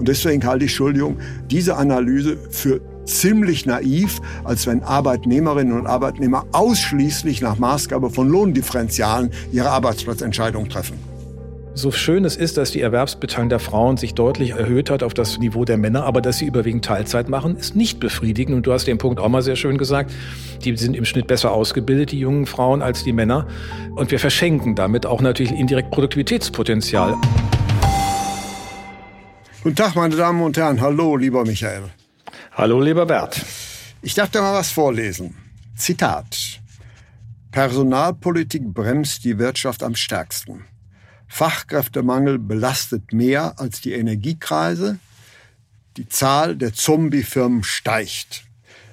Und deswegen halte ich, Entschuldigung, diese Analyse für ziemlich naiv, als wenn Arbeitnehmerinnen und Arbeitnehmer ausschließlich nach Maßgabe von Lohndifferenzialen ihre Arbeitsplatzentscheidung treffen. So schön es ist, dass die Erwerbsbeteiligung der Frauen sich deutlich erhöht hat auf das Niveau der Männer, aber dass sie überwiegend Teilzeit machen, ist nicht befriedigend. Und du hast den Punkt auch mal sehr schön gesagt. Die sind im Schnitt besser ausgebildet, die jungen Frauen, als die Männer. Und wir verschenken damit auch natürlich indirekt Produktivitätspotenzial. Guten Tag, meine Damen und Herren. Hallo, lieber Michael. Hallo, lieber Bert. Ich darf da mal was vorlesen. Zitat. Personalpolitik bremst die Wirtschaft am stärksten. Fachkräftemangel belastet mehr als die Energiekreise. Die Zahl der Zombiefirmen steigt.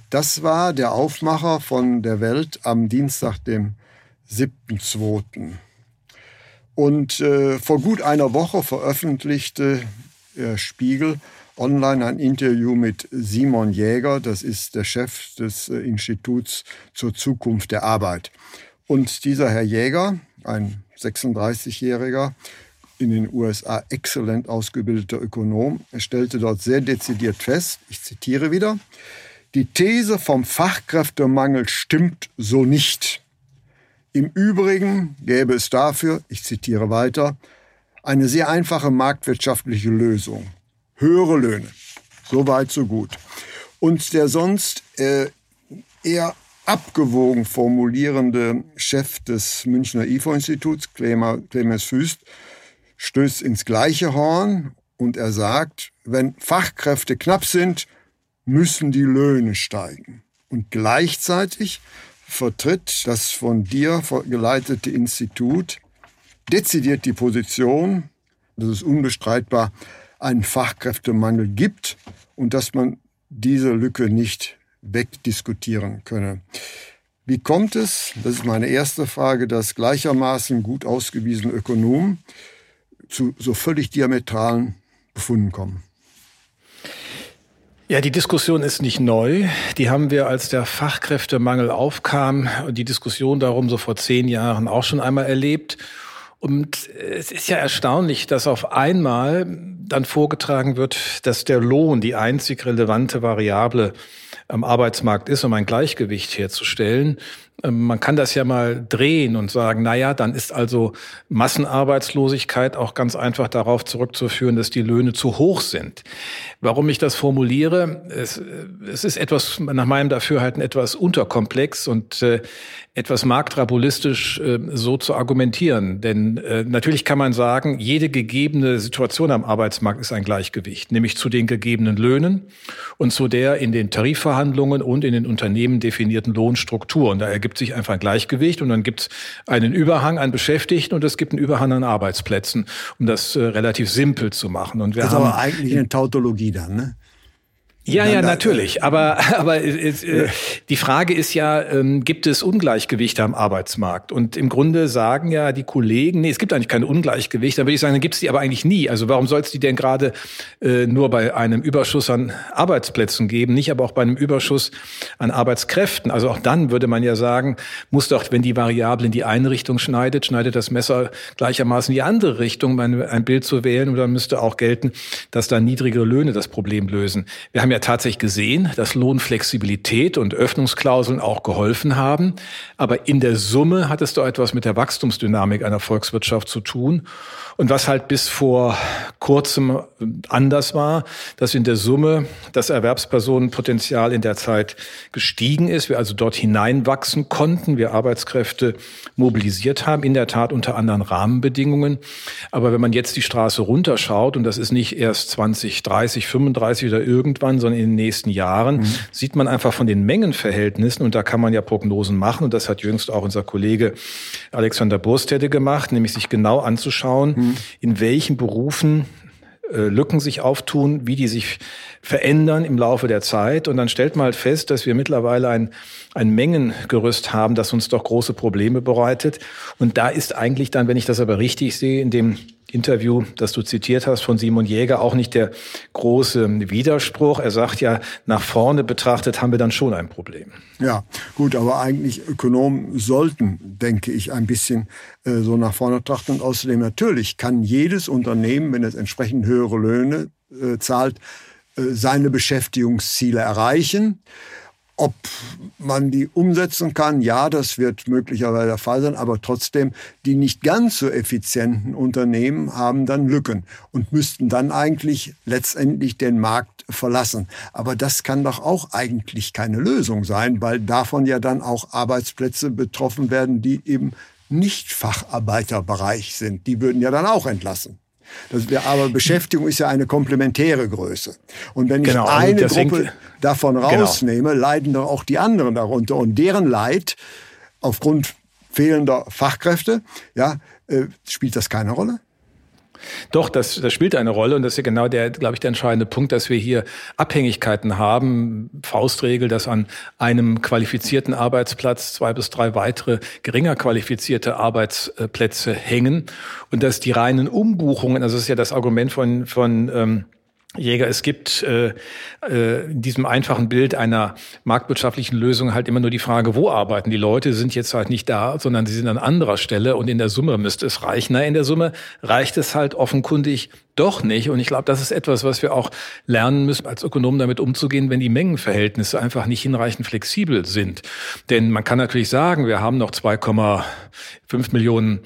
Das war der Aufmacher von der Welt am Dienstag, dem 7.2. Und äh, vor gut einer Woche veröffentlichte äh, Spiegel online ein Interview mit Simon Jäger, das ist der Chef des äh, Instituts zur Zukunft der Arbeit. Und dieser Herr Jäger, ein 36-jähriger, in den USA exzellent ausgebildeter Ökonom, stellte dort sehr dezidiert fest, ich zitiere wieder, die These vom Fachkräftemangel stimmt so nicht. Im Übrigen gäbe es dafür, ich zitiere weiter, eine sehr einfache marktwirtschaftliche Lösung. Höhere Löhne. So weit, so gut. Und der sonst äh, eher abgewogen formulierende Chef des Münchner IFO-Instituts, Clemens Füst, stößt ins gleiche Horn und er sagt, wenn Fachkräfte knapp sind, müssen die Löhne steigen. Und gleichzeitig vertritt das von dir geleitete Institut dezidiert die Position, dass es unbestreitbar einen Fachkräftemangel gibt und dass man diese Lücke nicht wegdiskutieren könne. Wie kommt es, das ist meine erste Frage, dass gleichermaßen gut ausgewiesene Ökonomen zu so völlig diametralen Befunden kommen? Ja, die Diskussion ist nicht neu. Die haben wir, als der Fachkräftemangel aufkam, die Diskussion darum so vor zehn Jahren auch schon einmal erlebt. Und es ist ja erstaunlich, dass auf einmal dann vorgetragen wird, dass der Lohn die einzig relevante Variable am Arbeitsmarkt ist, um ein Gleichgewicht herzustellen. Ähm, man kann das ja mal drehen und sagen, na ja, dann ist also Massenarbeitslosigkeit auch ganz einfach darauf zurückzuführen, dass die Löhne zu hoch sind. Warum ich das formuliere, es, es ist etwas, nach meinem Dafürhalten etwas unterkomplex und äh, etwas marktrabulistisch äh, so zu argumentieren. Denn äh, natürlich kann man sagen, jede gegebene Situation am Arbeitsmarkt ist ein Gleichgewicht, nämlich zu den gegebenen Löhnen und zu der in den Tarifverhandlungen und in den Unternehmen definierten Lohnstruktur. Und da ergibt sich einfach ein Gleichgewicht und dann gibt es einen Überhang an Beschäftigten und es gibt einen Überhang an Arbeitsplätzen, um das äh, relativ simpel zu machen. Und wir das ist aber eigentlich eine Tautologie dann, ne? Ja, ja, natürlich. Aber, aber äh, äh, die Frage ist ja, ähm, gibt es Ungleichgewichte am Arbeitsmarkt? Und im Grunde sagen ja die Kollegen, nee, es gibt eigentlich keine Ungleichgewichte. Dann würde ich sagen, dann gibt es die aber eigentlich nie. Also warum soll es die denn gerade äh, nur bei einem Überschuss an Arbeitsplätzen geben, nicht aber auch bei einem Überschuss an Arbeitskräften? Also auch dann würde man ja sagen, muss doch, wenn die Variable in die eine Richtung schneidet, schneidet das Messer gleichermaßen in die andere Richtung, um ein, ein Bild zu wählen. Und dann müsste auch gelten, dass da niedrigere Löhne das Problem lösen. Wir haben ja ja tatsächlich gesehen, dass Lohnflexibilität und Öffnungsklauseln auch geholfen haben. Aber in der Summe hat es doch etwas mit der Wachstumsdynamik einer Volkswirtschaft zu tun. Und was halt bis vor kurzem anders war, dass in der Summe das Erwerbspersonenpotenzial in der Zeit gestiegen ist, wir also dort hineinwachsen konnten, wir Arbeitskräfte mobilisiert haben, in der Tat unter anderen Rahmenbedingungen. Aber wenn man jetzt die Straße runterschaut, und das ist nicht erst 20, 30, 35 oder irgendwann, sondern in den nächsten Jahren, mhm. sieht man einfach von den Mengenverhältnissen, und da kann man ja Prognosen machen, und das hat jüngst auch unser Kollege Alexander Burstede gemacht, nämlich sich genau anzuschauen, mhm. in welchen Berufen äh, Lücken sich auftun, wie die sich verändern im Laufe der Zeit. Und dann stellt man halt fest, dass wir mittlerweile ein, ein Mengengerüst haben, das uns doch große Probleme bereitet. Und da ist eigentlich dann, wenn ich das aber richtig sehe, in dem Interview, das du zitiert hast von Simon Jäger, auch nicht der große Widerspruch. Er sagt ja, nach vorne betrachtet haben wir dann schon ein Problem. Ja, gut, aber eigentlich Ökonomen sollten, denke ich, ein bisschen äh, so nach vorne trachten. Und außerdem natürlich kann jedes Unternehmen, wenn es entsprechend höhere Löhne äh, zahlt, äh, seine Beschäftigungsziele erreichen. Ob man die umsetzen kann, ja, das wird möglicherweise der Fall sein, aber trotzdem, die nicht ganz so effizienten Unternehmen haben dann Lücken und müssten dann eigentlich letztendlich den Markt verlassen. Aber das kann doch auch eigentlich keine Lösung sein, weil davon ja dann auch Arbeitsplätze betroffen werden, die eben nicht Facharbeiterbereich sind. Die würden ja dann auch entlassen. Das, aber Beschäftigung ist ja eine komplementäre Größe. Und wenn ich genau, eine Gruppe hängt, davon genau. rausnehme, genau. leiden doch auch die anderen darunter. Und deren Leid aufgrund fehlender Fachkräfte, ja, äh, spielt das keine Rolle? Doch, das, das spielt eine Rolle und das ist ja genau der, glaube ich, der entscheidende Punkt, dass wir hier Abhängigkeiten haben. Faustregel, dass an einem qualifizierten Arbeitsplatz zwei bis drei weitere geringer qualifizierte Arbeitsplätze hängen und dass die reinen Umbuchungen, also das ist ja das Argument von, von ähm, Jäger, es gibt äh, äh, in diesem einfachen Bild einer marktwirtschaftlichen Lösung halt immer nur die Frage, wo arbeiten die Leute, sind jetzt halt nicht da, sondern sie sind an anderer Stelle und in der Summe müsste es reichen. Na, in der Summe reicht es halt offenkundig doch nicht. Und ich glaube, das ist etwas, was wir auch lernen müssen, als Ökonomen damit umzugehen, wenn die Mengenverhältnisse einfach nicht hinreichend flexibel sind. Denn man kann natürlich sagen, wir haben noch 2,5 Millionen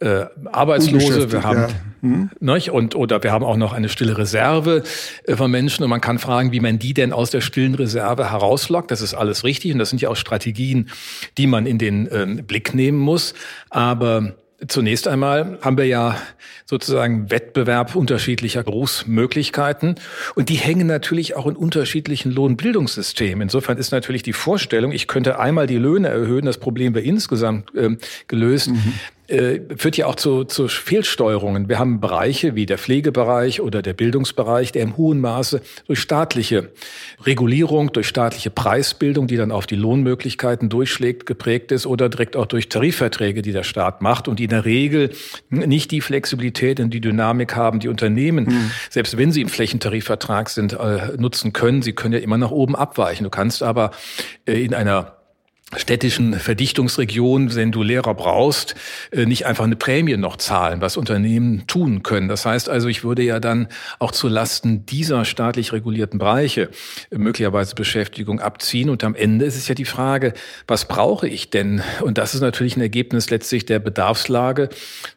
äh, Arbeitslose, wir haben ja. hm? nicht? und oder wir haben auch noch eine stille Reserve äh, von Menschen und man kann fragen, wie man die denn aus der stillen Reserve herauslockt. Das ist alles richtig und das sind ja auch Strategien, die man in den äh, Blick nehmen muss. Aber Zunächst einmal haben wir ja sozusagen Wettbewerb unterschiedlicher Berufsmöglichkeiten und die hängen natürlich auch in unterschiedlichen Lohnbildungssystemen. Insofern ist natürlich die Vorstellung, ich könnte einmal die Löhne erhöhen, das Problem wäre insgesamt äh, gelöst. Mhm äh, führt ja auch zu, zu Fehlsteuerungen. Wir haben Bereiche wie der Pflegebereich oder der Bildungsbereich, der im hohen Maße durch staatliche Regulierung, durch staatliche Preisbildung, die dann auf die Lohnmöglichkeiten durchschlägt, geprägt ist oder direkt auch durch Tarifverträge, die der Staat macht und die in der Regel nicht die Flexibilität und die Dynamik haben, die Unternehmen, mhm. selbst wenn sie im Flächentarifvertrag sind, äh, nutzen können. Sie können ja immer nach oben abweichen. Du kannst aber äh, in einer städtischen Verdichtungsregion, wenn du Lehrer brauchst, äh, nicht einfach eine Prämie noch zahlen, was Unternehmen tun können. Das heißt also, ich würde ja dann auch zu Lasten dieser staatlich regulierten Bereiche möglicherweise Beschäftigung abziehen. Und am Ende ist es ja die Frage, was brauche ich denn? Und das ist natürlich ein Ergebnis letztlich der Bedarfslage.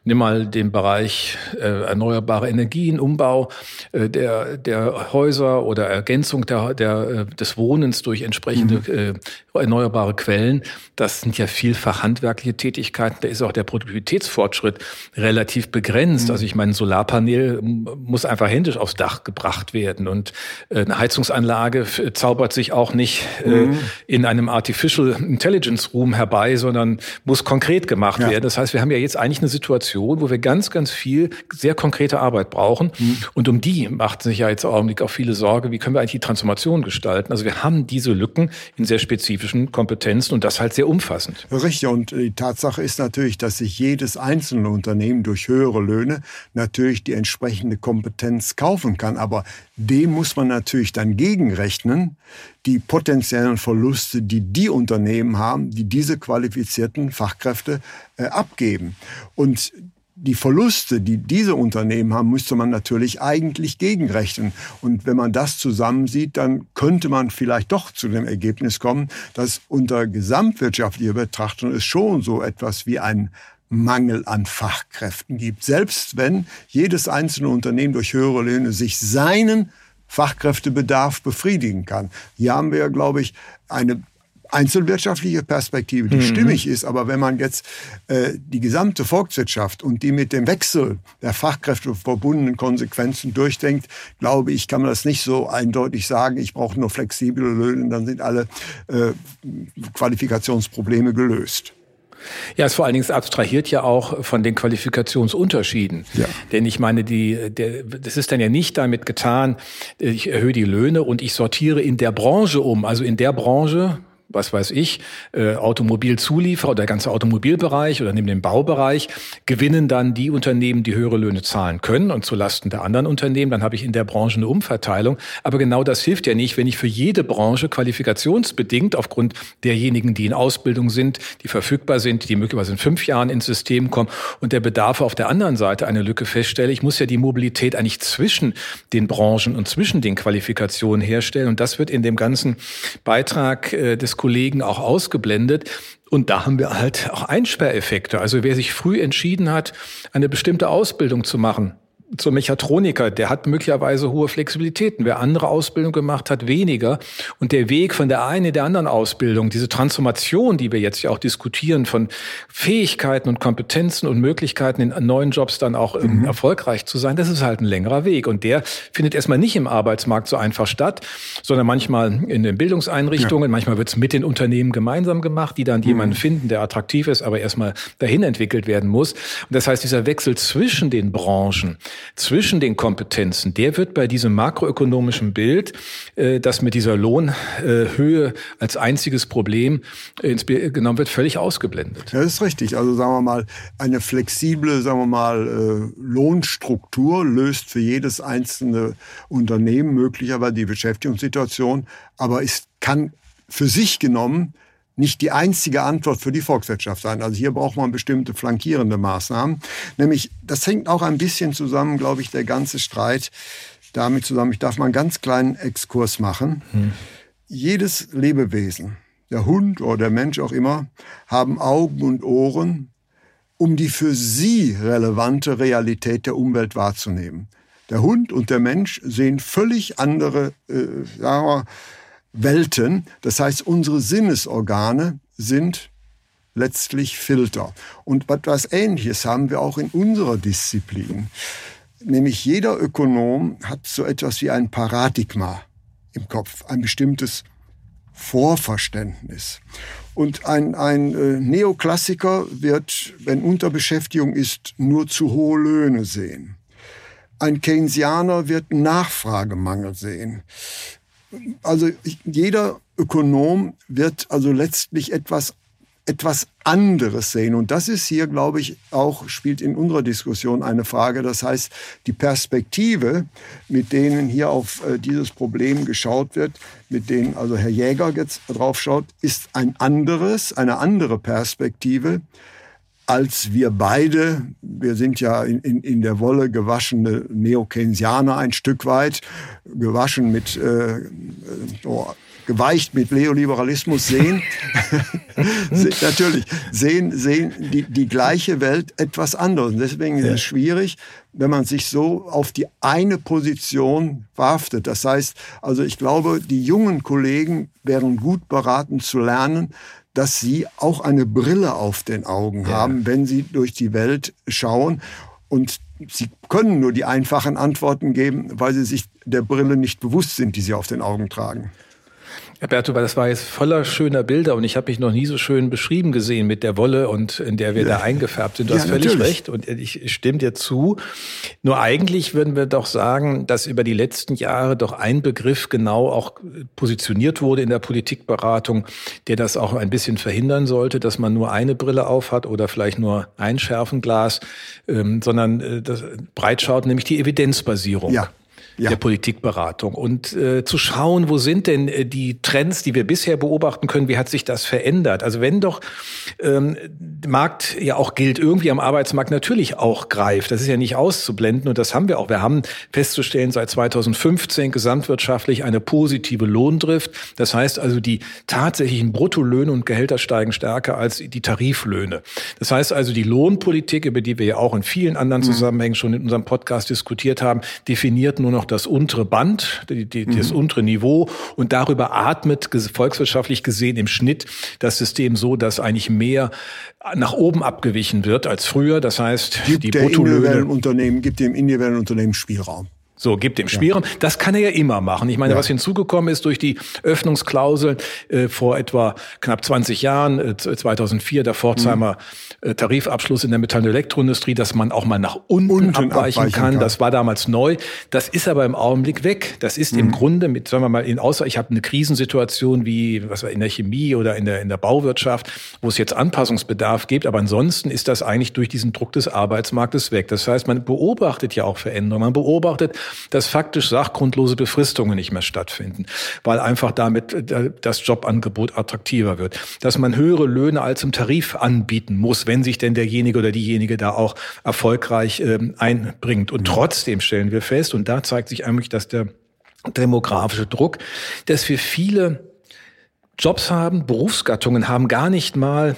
Nimm mal den Bereich äh, erneuerbare Energien, Umbau äh, der, der Häuser oder Ergänzung der, der, des Wohnens durch entsprechende mhm. erneuerbare Quellen. Fällen. Das sind ja vielfach handwerkliche Tätigkeiten. Da ist auch der Produktivitätsfortschritt relativ begrenzt. Mhm. Also ich meine, ein Solarpanel muss einfach händisch aufs Dach gebracht werden. Und äh, eine Heizungsanlage zaubert sich auch nicht äh, mhm. in einem Artificial Intelligence Room herbei, sondern muss konkret gemacht ja. werden. Das heißt, wir haben ja jetzt eigentlich eine Situation, wo wir ganz, ganz viel sehr konkrete Arbeit brauchen. Mhm. Und um die macht sich ja jetzt im Augenblick auch viele Sorge, wie können wir eigentlich die Transformation gestalten. Also wir haben diese Lücken in sehr spezifischen Kompetenzen und das halt sehr umfassend. Richtig. Und die Tatsache ist natürlich, dass sich jedes einzelne Unternehmen durch höhere Löhne natürlich die entsprechende Kompetenz kaufen kann. Aber dem muss man natürlich dann gegenrechnen, die potenziellen Verluste, die die Unternehmen haben, die diese qualifizierten Fachkräfte äh, abgeben. Und die Verluste, die diese Unternehmen haben, müsste man natürlich eigentlich gegenrechnen. Und wenn man das zusammensieht, dann könnte man vielleicht doch zu dem Ergebnis kommen, dass unter gesamtwirtschaftlicher Betrachtung es schon so etwas wie ein Mangel an Fachkräften gibt. Selbst wenn jedes einzelne Unternehmen durch höhere Löhne sich seinen Fachkräftebedarf befriedigen kann. Hier haben wir, glaube ich, eine einzelwirtschaftliche Perspektive, die mhm. stimmig ist. Aber wenn man jetzt äh, die gesamte Volkswirtschaft und die mit dem Wechsel der Fachkräfte verbundenen Konsequenzen durchdenkt, glaube ich, kann man das nicht so eindeutig sagen, ich brauche nur flexible Löhne, dann sind alle äh, Qualifikationsprobleme gelöst. Ja, es vor allen Dingen abstrahiert ja auch von den Qualifikationsunterschieden. Ja. Denn ich meine, die, der, das ist dann ja nicht damit getan, ich erhöhe die Löhne und ich sortiere in der Branche um. Also in der Branche, was weiß ich, äh, Automobilzulieferer oder der ganze Automobilbereich oder neben dem Baubereich gewinnen dann die Unternehmen, die höhere Löhne zahlen können und zulasten der anderen Unternehmen. Dann habe ich in der Branche eine Umverteilung. Aber genau das hilft ja nicht, wenn ich für jede Branche qualifikationsbedingt aufgrund derjenigen, die in Ausbildung sind, die verfügbar sind, die möglicherweise in fünf Jahren ins System kommen und der Bedarf auf der anderen Seite eine Lücke feststelle. Ich muss ja die Mobilität eigentlich zwischen den Branchen und zwischen den Qualifikationen herstellen. Und das wird in dem ganzen Beitrag äh, des Kollegen auch ausgeblendet. Und da haben wir halt auch Einsperreffekte. Also wer sich früh entschieden hat, eine bestimmte Ausbildung zu machen, zum Mechatroniker, der hat möglicherweise hohe Flexibilitäten. Wer andere Ausbildung gemacht hat, weniger. Und der Weg von der einen in der anderen Ausbildung, diese Transformation, die wir jetzt ja auch diskutieren, von Fähigkeiten und Kompetenzen und Möglichkeiten in neuen Jobs dann auch ähm, mhm. erfolgreich zu sein, das ist halt ein längerer Weg. Und der findet erstmal nicht im Arbeitsmarkt so einfach statt, sondern manchmal in den Bildungseinrichtungen, ja. manchmal wird es mit den Unternehmen gemeinsam gemacht, die dann mhm. jemanden finden, der attraktiv ist, aber erstmal dahin entwickelt werden muss. Und das heißt, dieser Wechsel zwischen den Branchen, zwischen den Kompetenzen, der wird bei diesem makroökonomischen Bild, äh, das mit dieser Lohnhöhe als einziges Problem ins Bild genommen wird, völlig ausgeblendet. Ja, das ist richtig. Also sagen wir mal, eine flexible, sagen wir mal, äh, Lohnstruktur löst für jedes einzelne Unternehmen möglicherweise die Beschäftigungssituation, aber es kann für sich genommen nicht die einzige Antwort für die Volkswirtschaft sein. Also hier braucht man bestimmte flankierende Maßnahmen. Nämlich, das hängt auch ein bisschen zusammen, glaube ich, der ganze Streit damit zusammen. Ich darf mal einen ganz kleinen Exkurs machen. Hm. Jedes Lebewesen, der Hund oder der Mensch auch immer, haben Augen und Ohren, um die für sie relevante Realität der Umwelt wahrzunehmen. Der Hund und der Mensch sehen völlig andere, äh, sagen wir, Welten. Das heißt, unsere Sinnesorgane sind letztlich Filter. Und etwas Ähnliches haben wir auch in unserer Disziplin. Nämlich jeder Ökonom hat so etwas wie ein Paradigma im Kopf, ein bestimmtes Vorverständnis. Und ein, ein äh, Neoklassiker wird, wenn Unterbeschäftigung ist, nur zu hohe Löhne sehen. Ein Keynesianer wird Nachfragemangel sehen also jeder Ökonom wird also letztlich etwas etwas anderes sehen. Und das ist hier, glaube ich, auch, spielt in unserer Diskussion eine Frage. Das heißt, die Perspektive, mit denen hier auf äh, dieses Problem geschaut wird, mit denen also Herr Jäger jetzt drauf schaut, ist ein anderes, eine andere Perspektive, als wir beide, wir sind ja in, in, in der Wolle gewaschene Neo-Keynesianer ein Stück weit, gewaschen mit, äh, oh, geweicht mit Neoliberalismus sehen, natürlich, sehen, sehen die, die gleiche Welt etwas anderes. Und deswegen ist es schwierig, wenn man sich so auf die eine Position verhaftet. Das heißt, also ich glaube, die jungen Kollegen wären gut beraten zu lernen, dass sie auch eine Brille auf den Augen ja. haben, wenn sie durch die Welt schauen. Und sie können nur die einfachen Antworten geben, weil sie sich der Brille nicht bewusst sind, die sie auf den Augen tragen. Ja, Berto, das war jetzt voller schöner Bilder und ich habe mich noch nie so schön beschrieben gesehen mit der Wolle und in der wir ja. da eingefärbt sind. Du ja, hast völlig natürlich. recht und ich stimme dir zu. Nur eigentlich würden wir doch sagen, dass über die letzten Jahre doch ein Begriff genau auch positioniert wurde in der Politikberatung, der das auch ein bisschen verhindern sollte, dass man nur eine Brille aufhat oder vielleicht nur ein Schärfenglas, ähm, sondern äh, das breit schaut, nämlich die Evidenzbasierung. Ja ja. der Politikberatung und äh, zu schauen, wo sind denn äh, die Trends, die wir bisher beobachten können, wie hat sich das verändert? Also wenn doch ähm, Markt ja auch gilt, irgendwie am Arbeitsmarkt natürlich auch greift, das ist ja nicht auszublenden und das haben wir auch. Wir haben festzustellen seit 2015 gesamtwirtschaftlich eine positive Lohndrift. Das heißt also, die tatsächlichen Bruttolöhne und Gehälter steigen stärker als die Tariflöhne. Das heißt also, die Lohnpolitik, über die wir ja auch in vielen anderen mhm. Zusammenhängen schon in unserem Podcast diskutiert haben, definiert nur noch das untere Band, die, die, mhm. das untere Niveau und darüber atmet volkswirtschaftlich gesehen im Schnitt das System so, dass eigentlich mehr nach oben abgewichen wird als früher. Das heißt, gibt die Unternehmen gibt dem individuellen Unternehmen Spielraum. So, gibt dem Spielraum. Das kann er ja immer machen. Ich meine, ja. was hinzugekommen ist durch die Öffnungsklausel äh, vor etwa knapp 20 Jahren, äh, 2004, der Pforzheimer mhm. äh, Tarifabschluss in der Metall- und Elektroindustrie, dass man auch mal nach unten, unten abweichen, abweichen kann. kann. Das war damals neu. Das ist aber im Augenblick weg. Das ist mhm. im Grunde mit, sagen wir mal, in außer ich habe eine Krisensituation wie was war in der Chemie oder in der in der Bauwirtschaft, wo es jetzt Anpassungsbedarf gibt. Aber ansonsten ist das eigentlich durch diesen Druck des Arbeitsmarktes weg. Das heißt, man beobachtet ja auch Veränderungen. Man beobachtet dass faktisch sachgrundlose Befristungen nicht mehr stattfinden, weil einfach damit äh, das Jobangebot attraktiver wird. Dass man höhere Löhne als im Tarif anbieten muss, wenn sich denn derjenige oder diejenige da auch erfolgreich ähm, einbringt. Und trotzdem stellen wir fest, und da zeigt sich eigentlich, dass der demografische Druck, dass wir viele Jobs haben, Berufsgattungen haben, gar nicht mal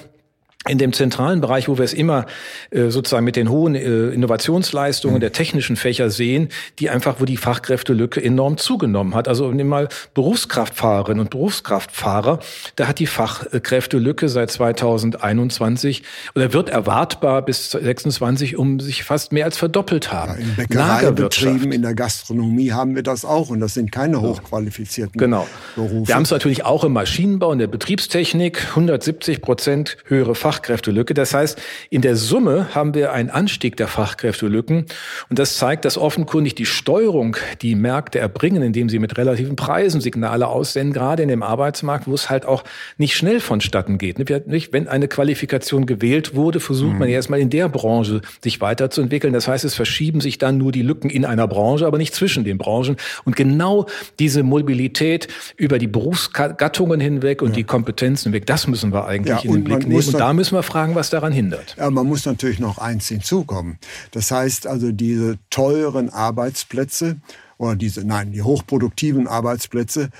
in dem zentralen Bereich, wo wir es immer äh, sozusagen mit den hohen äh, Innovationsleistungen der technischen Fächer sehen, die einfach, wo die Fachkräftelücke enorm zugenommen hat. Also nimm mal Berufskraftfahrerinnen und Berufskraftfahrer, da hat die Fachkräftelücke seit 2021 oder wird erwartbar bis 26 um sich fast mehr als verdoppelt haben. Ja, in Bäckereibetrieben, in der Gastronomie haben wir das auch und das sind keine hochqualifizierten genau. Berufe. Wir haben es natürlich auch im Maschinenbau, in der Betriebstechnik, 170 Prozent höhere Fach Fachkräftelücke. Das heißt, in der Summe haben wir einen Anstieg der Fachkräftelücken. Und das zeigt, dass offenkundig die Steuerung, die Märkte erbringen, indem sie mit relativen Preisen Signale aussenden, gerade in dem Arbeitsmarkt, wo es halt auch nicht schnell vonstatten geht. Wenn eine Qualifikation gewählt wurde, versucht mhm. man erstmal in der Branche sich weiterzuentwickeln. Das heißt, es verschieben sich dann nur die Lücken in einer Branche, aber nicht zwischen den Branchen. Und genau diese Mobilität über die Berufsgattungen hinweg und ja. die Kompetenzen hinweg, das müssen wir eigentlich ja, in den Blick nehmen. Und da müssen wir fragen, was daran hindert. Ja, man muss natürlich noch eins hinzukommen. Das heißt also, diese teuren Arbeitsplätze oder diese, nein, die hochproduktiven Arbeitsplätze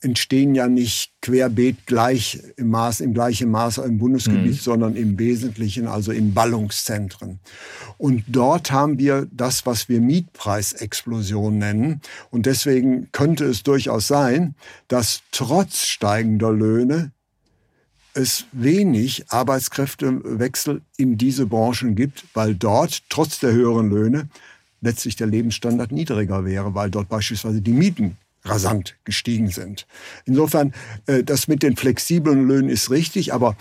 entstehen ja nicht querbeet gleich im Maß, im gleichen Maße im Bundesgebiet, mhm. sondern im Wesentlichen also in Ballungszentren. Und dort haben wir das, was wir Mietpreisexplosion nennen. Und deswegen könnte es durchaus sein, dass trotz steigender Löhne es wenig Arbeitskräftewechsel in diese Branchen gibt, weil dort trotz der höheren Löhne letztlich der Lebensstandard niedriger wäre, weil dort beispielsweise die Mieten rasant gestiegen sind. Insofern, äh, das mit den flexiblen Löhnen ist richtig, aber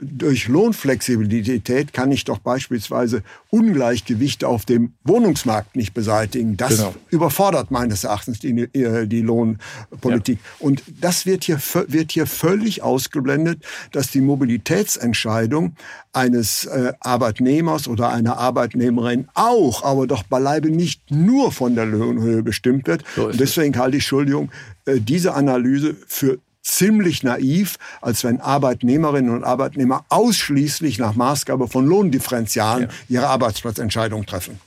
durch Lohnflexibilität kann ich doch beispielsweise Ungleichgewichte auf dem Wohnungsmarkt nicht beseitigen. Das genau. überfordert meines Erachtens die, äh, die Lohnpolitik. Ja. Und das wird hier, wird hier völlig ausgeblendet, dass die Mobilitätsentscheidung eines äh, Arbeitnehmers oder einer Arbeitnehmerin auch, aber doch beileibe nicht nur von der Lohnhöhe bestimmt wird. So deswegen halte ich, Entschuldigung, äh, diese Analyse für ziemlich naiv, als wenn Arbeitnehmerinnen und Arbeitnehmer ausschließlich nach Maßgabe von Lohndifferenzialen ja. ihre Arbeitsplatzentscheidung treffen.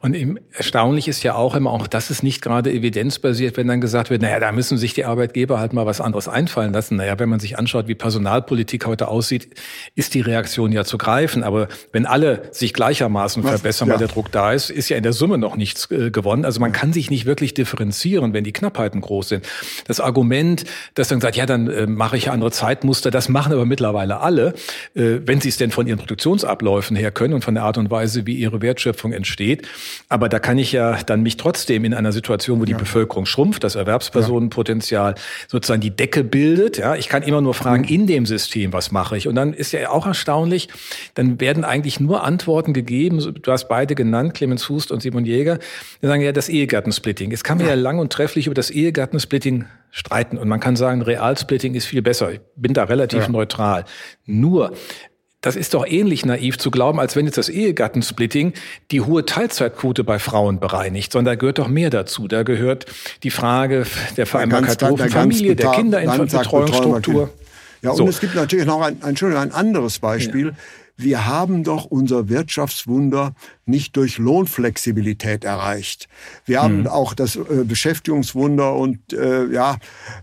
Und erstaunlich ist ja auch immer, auch das ist nicht gerade evidenzbasiert, wenn dann gesagt wird, naja, da müssen sich die Arbeitgeber halt mal was anderes einfallen lassen. Naja, wenn man sich anschaut, wie Personalpolitik heute aussieht, ist die Reaktion ja zu greifen. Aber wenn alle sich gleichermaßen was, verbessern, ja. weil der Druck da ist, ist ja in der Summe noch nichts äh, gewonnen. Also man kann sich nicht wirklich differenzieren, wenn die Knappheiten groß sind. Das Argument, dass dann sagt, ja, dann äh, mache ich andere Zeitmuster, das machen aber mittlerweile alle, äh, wenn sie es denn von ihren Produktionsabläufen her können und von der Art und Weise, wie ihre Wertschöpfung entsteht geht. Aber da kann ich ja dann mich trotzdem in einer Situation, wo die ja. Bevölkerung schrumpft, das Erwerbspersonenpotenzial sozusagen die Decke bildet. Ja, ich kann immer nur fragen, mhm. in dem System, was mache ich? Und dann ist ja auch erstaunlich, dann werden eigentlich nur Antworten gegeben. Du hast beide genannt, Clemens Hust und Simon Jäger. Die sagen ja, das Ehegattensplitting. Jetzt kann man ja, ja lang und trefflich über das Ehegattensplitting streiten. Und man kann sagen, Realsplitting ist viel besser. Ich bin da relativ ja. neutral. Nur, das ist doch ähnlich naiv zu glauben, als wenn jetzt das Ehegattensplitting die hohe Teilzeitquote bei Frauen bereinigt, sondern da gehört doch mehr dazu. Da gehört die Frage der Vereinbarkeit und Familie, der Kinderbetreuungsstruktur. Ja, und so. es gibt natürlich noch ein, ein, ein anderes Beispiel. Ja. Wir haben doch unser Wirtschaftswunder nicht durch Lohnflexibilität erreicht. Wir haben mhm. auch das äh, Beschäftigungswunder und äh, ja,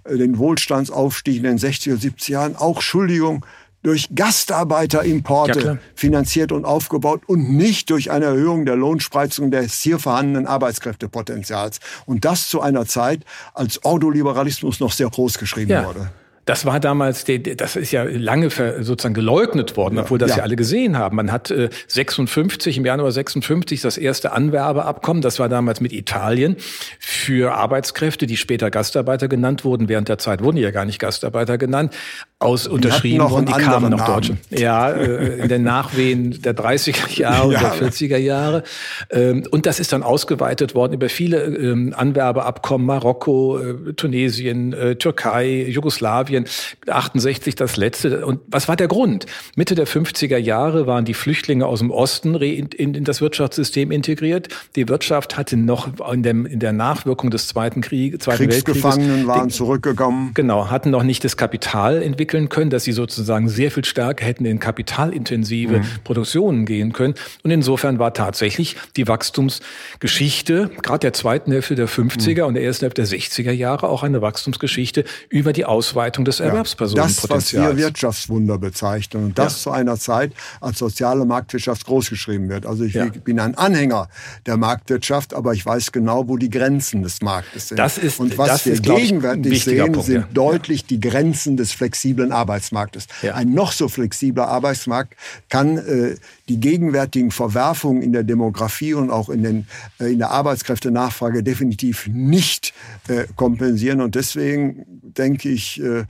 den Wohlstandsaufstieg in den 60er, 70er Jahren auch, Entschuldigung, durch Gastarbeiterimporte ja, finanziert und aufgebaut und nicht durch eine Erhöhung der Lohnspreizung des hier vorhandenen Arbeitskräftepotenzials. Und das zu einer Zeit, als Ordoliberalismus noch sehr groß geschrieben ja. wurde. Das war damals, das ist ja lange sozusagen geleugnet worden, obwohl das ja, ja alle gesehen haben. Man hat 56, äh, im Januar 56 das erste Anwerbeabkommen, das war damals mit Italien, für Arbeitskräfte, die später Gastarbeiter genannt wurden. Während der Zeit wurden die ja gar nicht Gastarbeiter genannt, aus die unterschrieben worden, die kamen nach Deutschland. Ja, äh, in den Nachwehen der 30er Jahre ja. und der 40er Jahre. Ähm, und das ist dann ausgeweitet worden über viele ähm, Anwerbeabkommen, Marokko, äh, Tunesien, Türkei, Jugoslawien, Jugoslawien, 68 das letzte. Und was war der Grund? Mitte der 50er Jahre waren die Flüchtlinge aus dem Osten in, in das Wirtschaftssystem integriert. Die Wirtschaft hatte noch in, dem, in der Nachwirkung des Zweiten, Krieg, Zweiten Kriegsgefangenen Weltkrieges, waren den, zurückgekommen. Genau, hatten noch nicht das Kapital entwickeln können, dass sie sozusagen sehr viel stärker hätten in kapitalintensive mhm. Produktionen gehen können. Und insofern war tatsächlich die Wachstumsgeschichte, gerade der zweiten Hälfte der 50er mhm. und der ersten Hälfte der 60er Jahre, auch eine Wachstumsgeschichte über die Ausweitung des Erwerbspersonenpotenzials. Das, was wir Wirtschaftswunder bezeichnen und das ja. zu einer Zeit, als soziale Marktwirtschaft großgeschrieben wird. Also ich ja. bin ein Anhänger der Marktwirtschaft, aber ich weiß genau, wo die Grenzen des Marktes sind. Das ist, und was wir ist, gegenwärtig sehen, Punkt, sind ja. deutlich die Grenzen des flexiblen Arbeitsmarktes. Ein noch so flexibler Arbeitsmarkt kann äh, die gegenwärtigen Verwerfungen in der Demografie und auch in, den, äh, in der Arbeitskräftenachfrage definitiv nicht äh, kompensieren. Und deswegen denke ich, äh,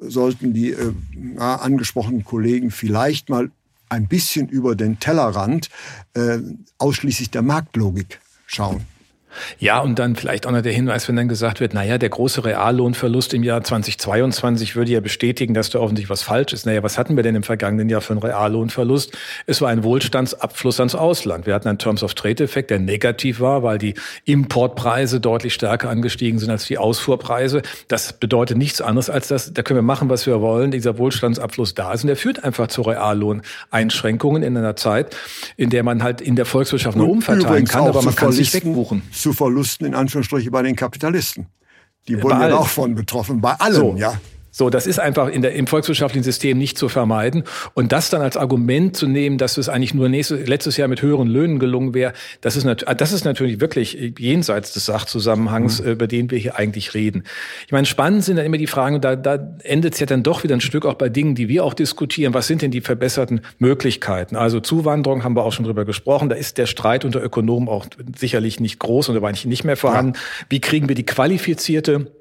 sollten die äh, angesprochenen Kollegen vielleicht mal ein bisschen über den Tellerrand äh, ausschließlich der Marktlogik schauen. Ja, und dann vielleicht auch noch der Hinweis, wenn dann gesagt wird, naja, der große Reallohnverlust im Jahr 2022 würde ja bestätigen, dass da offensichtlich was falsch ist. Naja, was hatten wir denn im vergangenen Jahr für einen Reallohnverlust? Es war ein Wohlstandsabfluss ans Ausland. Wir hatten einen Terms of Trade-Effekt, der negativ war, weil die Importpreise deutlich stärker angestiegen sind als die Ausfuhrpreise. Das bedeutet nichts anderes als das, da können wir machen, was wir wollen. Dieser Wohlstandsabfluss da ist und der führt einfach zu Reallohneinschränkungen in einer Zeit, in der man halt in der Volkswirtschaft nur umverteilen kann, aber man kann sich wegbuchen zu Verlusten in Anführungsstrichen bei den Kapitalisten. Die wurden ja auch von betroffen, bei allen, so. ja. So, das ist einfach in der, im volkswirtschaftlichen System nicht zu vermeiden. Und das dann als Argument zu nehmen, dass es eigentlich nur nächstes, letztes Jahr mit höheren Löhnen gelungen wäre, das ist, das ist natürlich wirklich jenseits des Sachzusammenhangs, mhm. über den wir hier eigentlich reden. Ich meine, spannend sind dann immer die Fragen, da, da endet es ja dann doch wieder ein Stück auch bei Dingen, die wir auch diskutieren. Was sind denn die verbesserten Möglichkeiten? Also Zuwanderung haben wir auch schon drüber gesprochen. Da ist der Streit unter Ökonomen auch sicherlich nicht groß und aber eigentlich nicht mehr vorhanden. Ja. Wie kriegen wir die qualifizierte äh,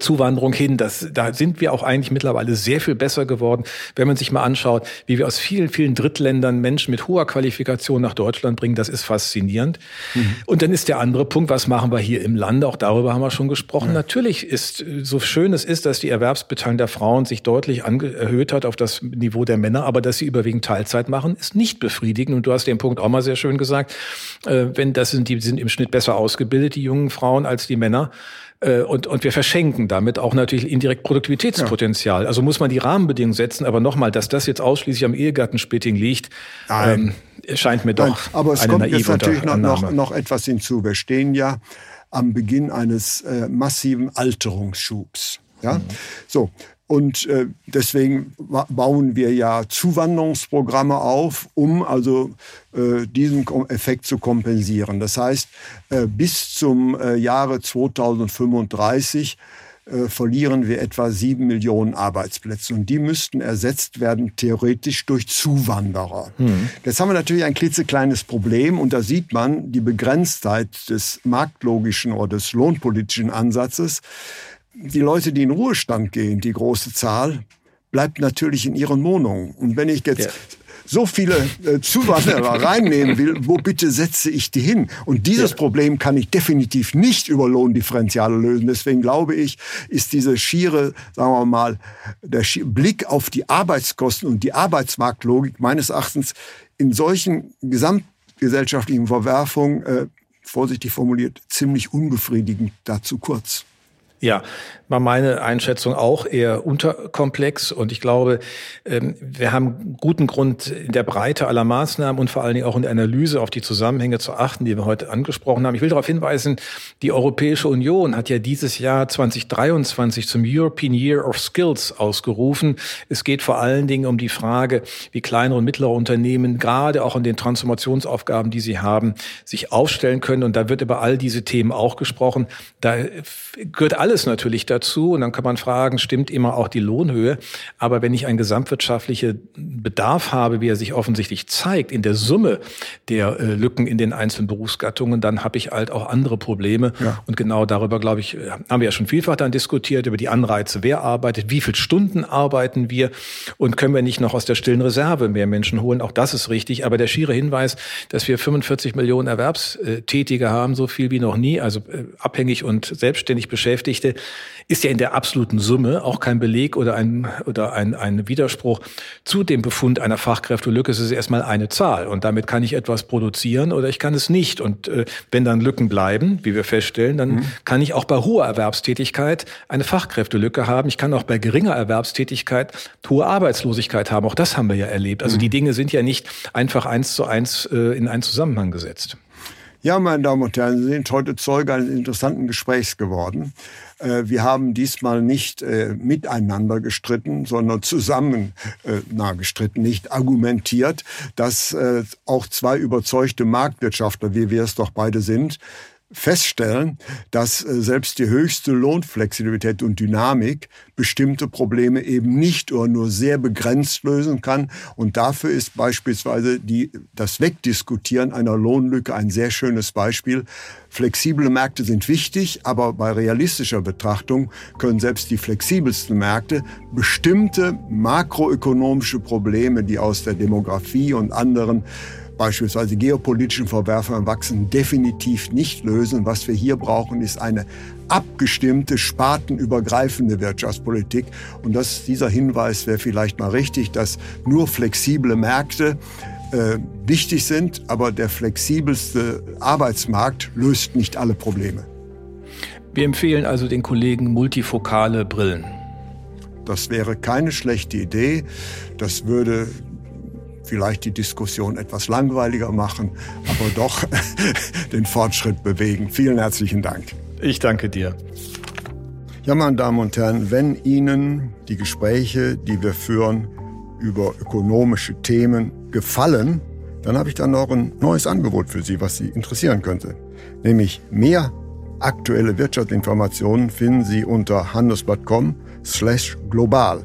Zuwanderung hin. Das, da sind wir auch eigentlich mittlerweile sehr viel besser geworden, wenn man sich mal anschaut, wie wir aus vielen, vielen Drittländern Menschen mit hoher Qualifikation nach Deutschland bringen. Das ist faszinierend. Mhm. Und dann ist der andere Punkt, was machen wir hier im Lande? Auch darüber haben wir schon gesprochen. Ja. Natürlich ist, so schön es ist, dass die Erwerbsbeteiligung der Frauen sich deutlich erhöht hat auf das Niveau der Männer, aber dass sie überwiegend Teilzeit machen, ist nicht befriedigend. Und du hast den Punkt auch mal sehr schön gesagt. Äh, wenn das sind, die sind im Schnitt besser ausgebildet, die jungen Frauen, als die Männer. Äh, und, und wir verschenken damit auch natürlich indirekt Produktivitätspotenzial. Ja. Also muss man die Rahmenbedingungen setzen. Aber nochmal, dass das jetzt ausschließlich am Ehegattensplitting liegt, ähm, scheint mir doch Nein, aber es kommt jetzt natürlich noch, noch, noch etwas hinzu. Wir stehen ja am Beginn eines äh, massiven Alterungsschubs. Ja? Mhm. So, und äh, deswegen bauen wir ja Zuwanderungsprogramme auf, um also äh, diesen Effekt zu kompensieren. Das heißt, äh, bis zum Jahre 2035 äh, verlieren wir etwa sieben Millionen Arbeitsplätze. Und die müssten ersetzt werden, theoretisch durch Zuwanderer. Mhm. Jetzt haben wir natürlich ein klitzekleines Problem und da sieht man die Begrenztheit des marktlogischen oder des lohnpolitischen Ansatzes die Leute, die in Ruhestand gehen, die große Zahl, bleibt natürlich in ihren Wohnungen. Und wenn ich jetzt ja. so viele äh, Zuwanderer reinnehmen will, wo bitte setze ich die hin? Und dieses ja. Problem kann ich definitiv nicht über Lohndifferenziale lösen. Deswegen glaube ich, ist diese schiere, sagen wir mal, der Blick auf die Arbeitskosten und die Arbeitsmarktlogik meines Erachtens in solchen gesamtgesellschaftlichen Verwerfungen, äh, vorsichtig formuliert, ziemlich unbefriedigend dazu kurz. Ja, war meine Einschätzung auch eher unterkomplex. Und ich glaube, ähm, wir haben guten Grund in der Breite aller Maßnahmen und vor allen Dingen auch in der Analyse auf die Zusammenhänge zu achten, die wir heute angesprochen haben. Ich will darauf hinweisen, die Europäische Union hat ja dieses Jahr 2023 zum European Year of Skills ausgerufen. Es geht vor allen Dingen um die Frage, wie kleinere und mittlere Unternehmen gerade auch in den Transformationsaufgaben, die sie haben, sich aufstellen können. Und da wird über all diese Themen auch gesprochen. Da gehört alles alles natürlich dazu. Und dann kann man fragen, stimmt immer auch die Lohnhöhe? Aber wenn ich einen gesamtwirtschaftlichen Bedarf habe, wie er sich offensichtlich zeigt, in der Summe der äh, Lücken in den einzelnen Berufsgattungen, dann habe ich halt auch andere Probleme. Ja. Und genau darüber, glaube ich, haben wir ja schon vielfach dann diskutiert, über die Anreize, wer arbeitet, wie viele Stunden arbeiten wir und können wir nicht noch aus der stillen Reserve mehr Menschen holen. Auch das ist richtig. Aber der schiere Hinweis, dass wir 45 Millionen Erwerbstätige haben, so viel wie noch nie, also äh, abhängig und selbstständig Beschäftigte, ist ja in der absoluten Summe auch kein Beleg oder ein, oder ein, ein Widerspruch zu dem Befund einer Fachkräftelücke. Es ist erstmal eine Zahl und damit kann ich etwas produzieren oder ich kann es nicht. Und äh, wenn dann Lücken bleiben, wie wir feststellen, dann mhm. kann ich auch bei hoher Erwerbstätigkeit eine Fachkräftelücke haben. Ich kann auch bei geringer Erwerbstätigkeit hohe Arbeitslosigkeit haben. Auch das haben wir ja erlebt. Also mhm. die Dinge sind ja nicht einfach eins zu eins äh, in einen Zusammenhang gesetzt. Ja, meine Damen und Herren, Sie sind heute Zeuge eines interessanten Gesprächs geworden. Äh, wir haben diesmal nicht äh, miteinander gestritten, sondern zusammen, na, gestritten, nicht argumentiert, dass auch zwei überzeugte Marktwirtschaftler, wie wir es doch beide sind, feststellen, dass äh, selbst die höchste Lohnflexibilität und Dynamik bestimmte Probleme eben nicht oder nur sehr begrenzt lösen kann. Und dafür ist beispielsweise die, das Wegdiskutieren einer Lohnlücke ein sehr schönes Beispiel. Flexible Märkte sind wichtig, aber bei realistischer Betrachtung können selbst die flexibelsten Märkte bestimmte makroökonomische Probleme, die aus der Demografie und anderen beispielsweise geopolitischen Verwerfungen wachsen, definitiv nicht lösen. Was wir hier brauchen, ist eine abgestimmte, spartenübergreifende Wirtschaftspolitik. Und das, dieser Hinweis wäre vielleicht mal richtig, dass nur flexible Märkte äh, wichtig sind, aber der flexibelste Arbeitsmarkt löst nicht alle Probleme. Wir empfehlen also den Kollegen multifokale Brillen. Das wäre keine schlechte Idee. Das würde vielleicht die Diskussion etwas langweiliger machen, aber doch den Fortschritt bewegen. Vielen herzlichen Dank. Ich danke dir. Ja, meine Damen und Herren, wenn Ihnen die Gespräche, die wir führen über ökonomische Themen gefallen, dann habe ich dann noch ein neues Angebot für Sie, was Sie interessieren könnte. Nämlich mehr aktuelle Wirtschaftsinformationen finden Sie unter handelsblatt.com slash global